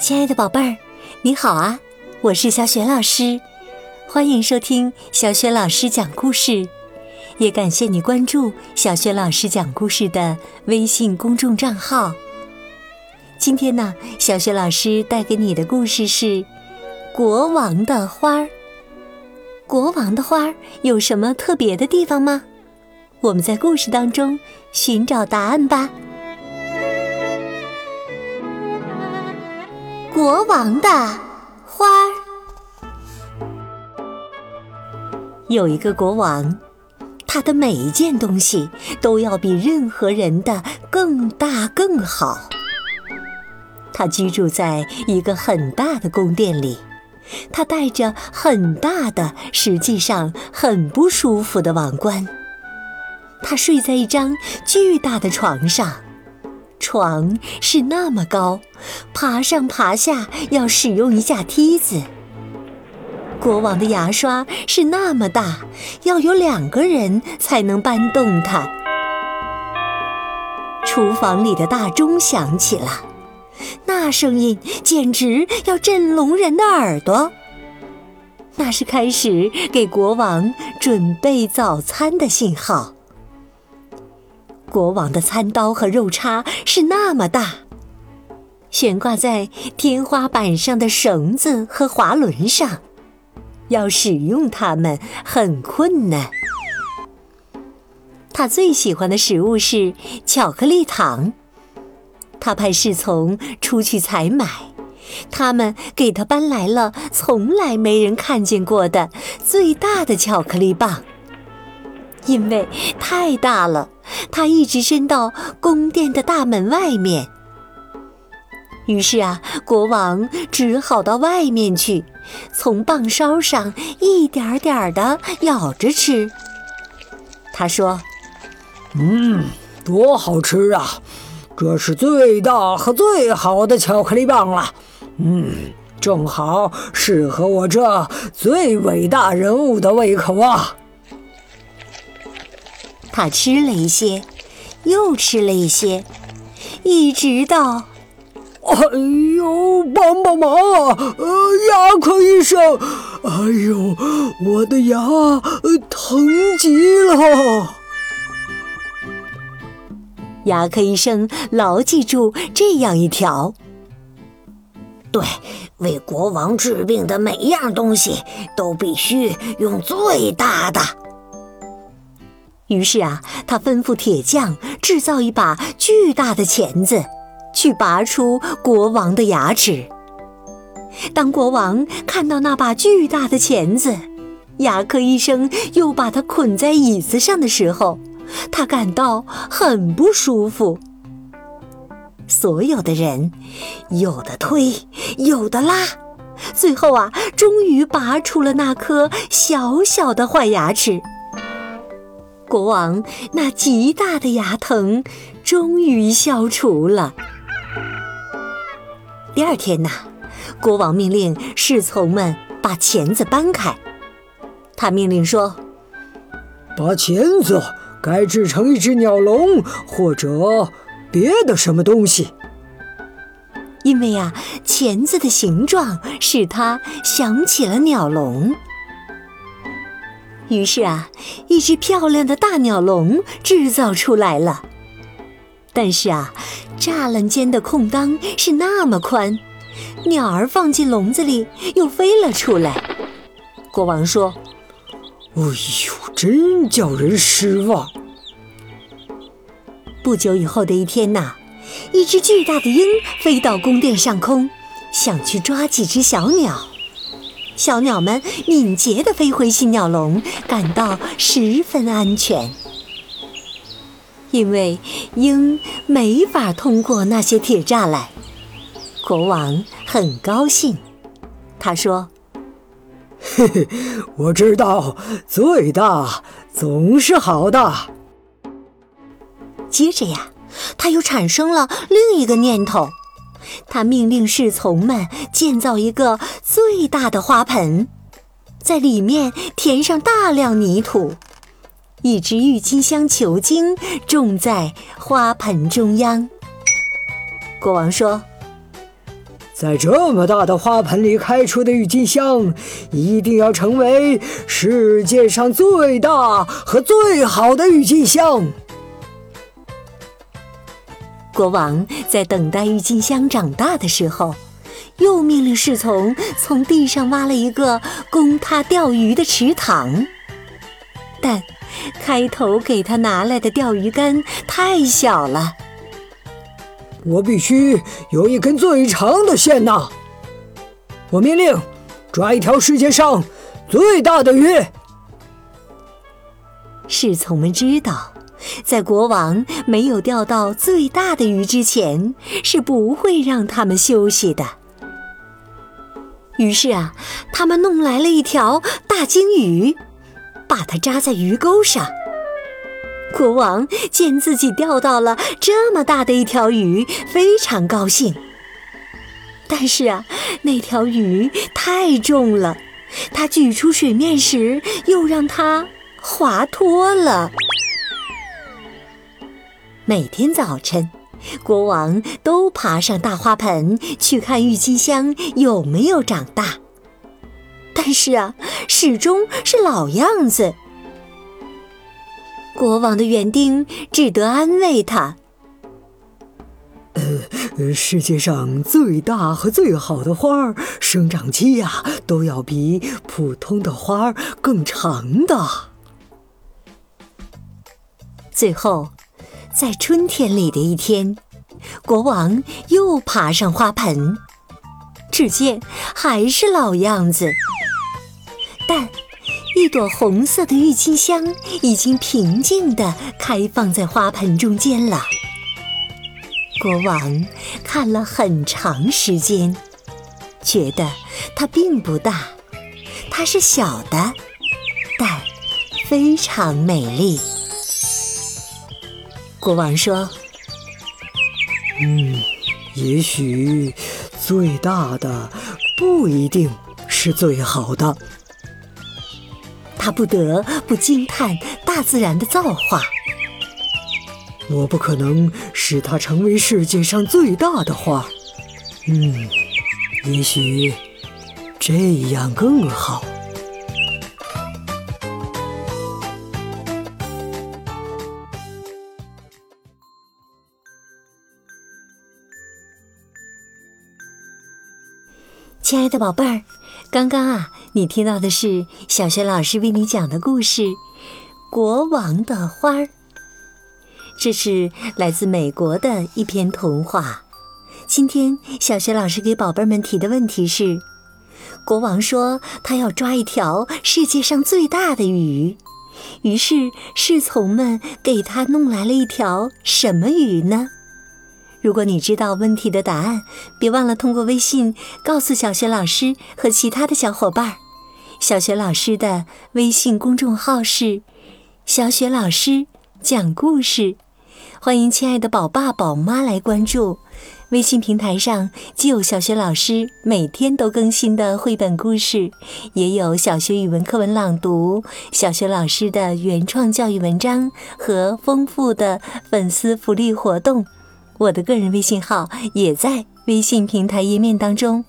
亲爱的宝贝儿，你好啊！我是小雪老师，欢迎收听小雪老师讲故事，也感谢你关注小雪老师讲故事的微信公众账号。今天呢，小雪老师带给你的故事是《国王的花儿》。国王的花儿有什么特别的地方吗？我们在故事当中寻找答案吧。国王的花儿，有一个国王，他的每一件东西都要比任何人的更大更好。他居住在一个很大的宫殿里，他戴着很大的，实际上很不舒服的王冠。他睡在一张巨大的床上。床是那么高，爬上爬下要使用一架梯子。国王的牙刷是那么大，要有两个人才能搬动它。厨房里的大钟响起了，那声音简直要震聋人的耳朵。那是开始给国王准备早餐的信号。国王的餐刀和肉叉是那么大，悬挂在天花板上的绳子和滑轮上，要使用它们很困难。他最喜欢的食物是巧克力糖。他派侍从出去采买，他们给他搬来了从来没人看见过的最大的巧克力棒。因为太大了，它一直伸到宫殿的大门外面。于是啊，国王只好到外面去，从棒梢上一点点的咬着吃。他说：“嗯，多好吃啊！这是最大和最好的巧克力棒了。嗯，正好适合我这最伟大人物的胃口啊。”他吃了一些，又吃了一些，一直到……哎呦，帮帮忙啊！呃，牙科医生，哎呦，我的牙疼极了。牙科医生牢记住这样一条：对，为国王治病的每一样东西都必须用最大的。于是啊，他吩咐铁匠制造一把巨大的钳子，去拔出国王的牙齿。当国王看到那把巨大的钳子，牙科医生又把它捆在椅子上的时候，他感到很不舒服。所有的人，有的推，有的拉，最后啊，终于拔出了那颗小小的坏牙齿。国王那极大的牙疼终于消除了。第二天呐，国王命令侍从们把钳子搬开。他命令说：“把钳子改制成一只鸟笼或者别的什么东西。”因为呀，钳子的形状使他想起了鸟笼。于是啊，一只漂亮的大鸟笼制造出来了。但是啊，栅栏间的空当是那么宽，鸟儿放进笼子里又飞了出来。国王说：“哎呦，真叫人失望。”不久以后的一天呐，一只巨大的鹰飞到宫殿上空，想去抓几只小鸟。小鸟们敏捷地飞回新鸟笼，感到十分安全。因为鹰没法通过那些铁栅栏，国王很高兴。他说：“嘿嘿，我知道最大总是好的。”接着呀，他又产生了另一个念头。他命令侍从们建造一个最大的花盆，在里面填上大量泥土，一只郁金香球茎种在花盆中央。国王说：“在这么大的花盆里开出的郁金香，一定要成为世界上最大和最好的郁金香。国王在等待郁金香长大的时候，又命令侍从从地上挖了一个供他钓鱼的池塘。但开头给他拿来的钓鱼竿太小了。我必须有一根最长的线呐！我命令，抓一条世界上最大的鱼。侍从们知道，在国王没有钓到最大的鱼之前，是不会让他们休息的。于是啊，他们弄来了一条大鲸鱼，把它扎在鱼钩上。国王见自己钓到了这么大的一条鱼，非常高兴。但是啊，那条鱼太重了，他举出水面时又让它滑脱了。每天早晨，国王都爬上大花盆去看郁金香有没有长大，但是啊，始终是老样子。国王的园丁只得安慰他：“呃，世界上最大和最好的花儿，生长期呀，都要比普通的花儿更长的。”最后，在春天里的一天，国王又爬上花盆，只见还是老样子，但……一朵红色的郁金香已经平静地开放在花盆中间了。国王看了很长时间，觉得它并不大，它是小的，但非常美丽。国王说：“嗯，也许最大的不一定是最好的。”他不得不惊叹大自然的造化。我不可能使它成为世界上最大的花。嗯，也许这样更好。亲爱的宝贝儿，刚刚啊。你听到的是小学老师为你讲的故事《国王的花儿》，这是来自美国的一篇童话。今天小学老师给宝贝们提的问题是：国王说他要抓一条世界上最大的鱼，于是侍从们给他弄来了一条什么鱼呢？如果你知道问题的答案，别忘了通过微信告诉小学老师和其他的小伙伴。小雪老师的微信公众号是“小雪老师讲故事”，欢迎亲爱的宝爸宝妈来关注。微信平台上既有小雪老师每天都更新的绘本故事，也有小学语文课文朗读、小学老师的原创教育文章和丰富的粉丝福利活动。我的个人微信号也在微信平台页面当中。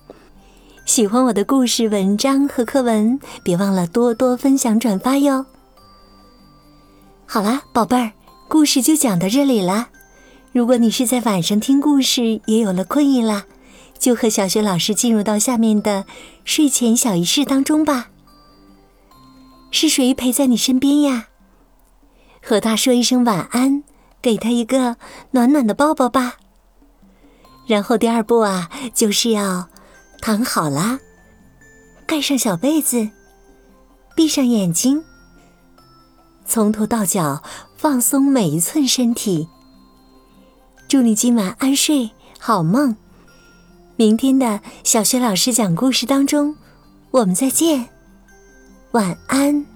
喜欢我的故事、文章和课文，别忘了多多分享、转发哟。好啦，宝贝儿，故事就讲到这里了。如果你是在晚上听故事，也有了困意了，就和小雪老师进入到下面的睡前小仪式当中吧。是谁陪在你身边呀？和他说一声晚安，给他一个暖暖的抱抱吧。然后第二步啊，就是要。躺好了，盖上小被子，闭上眼睛，从头到脚放松每一寸身体。祝你今晚安睡，好梦。明天的小学老师讲故事当中，我们再见，晚安。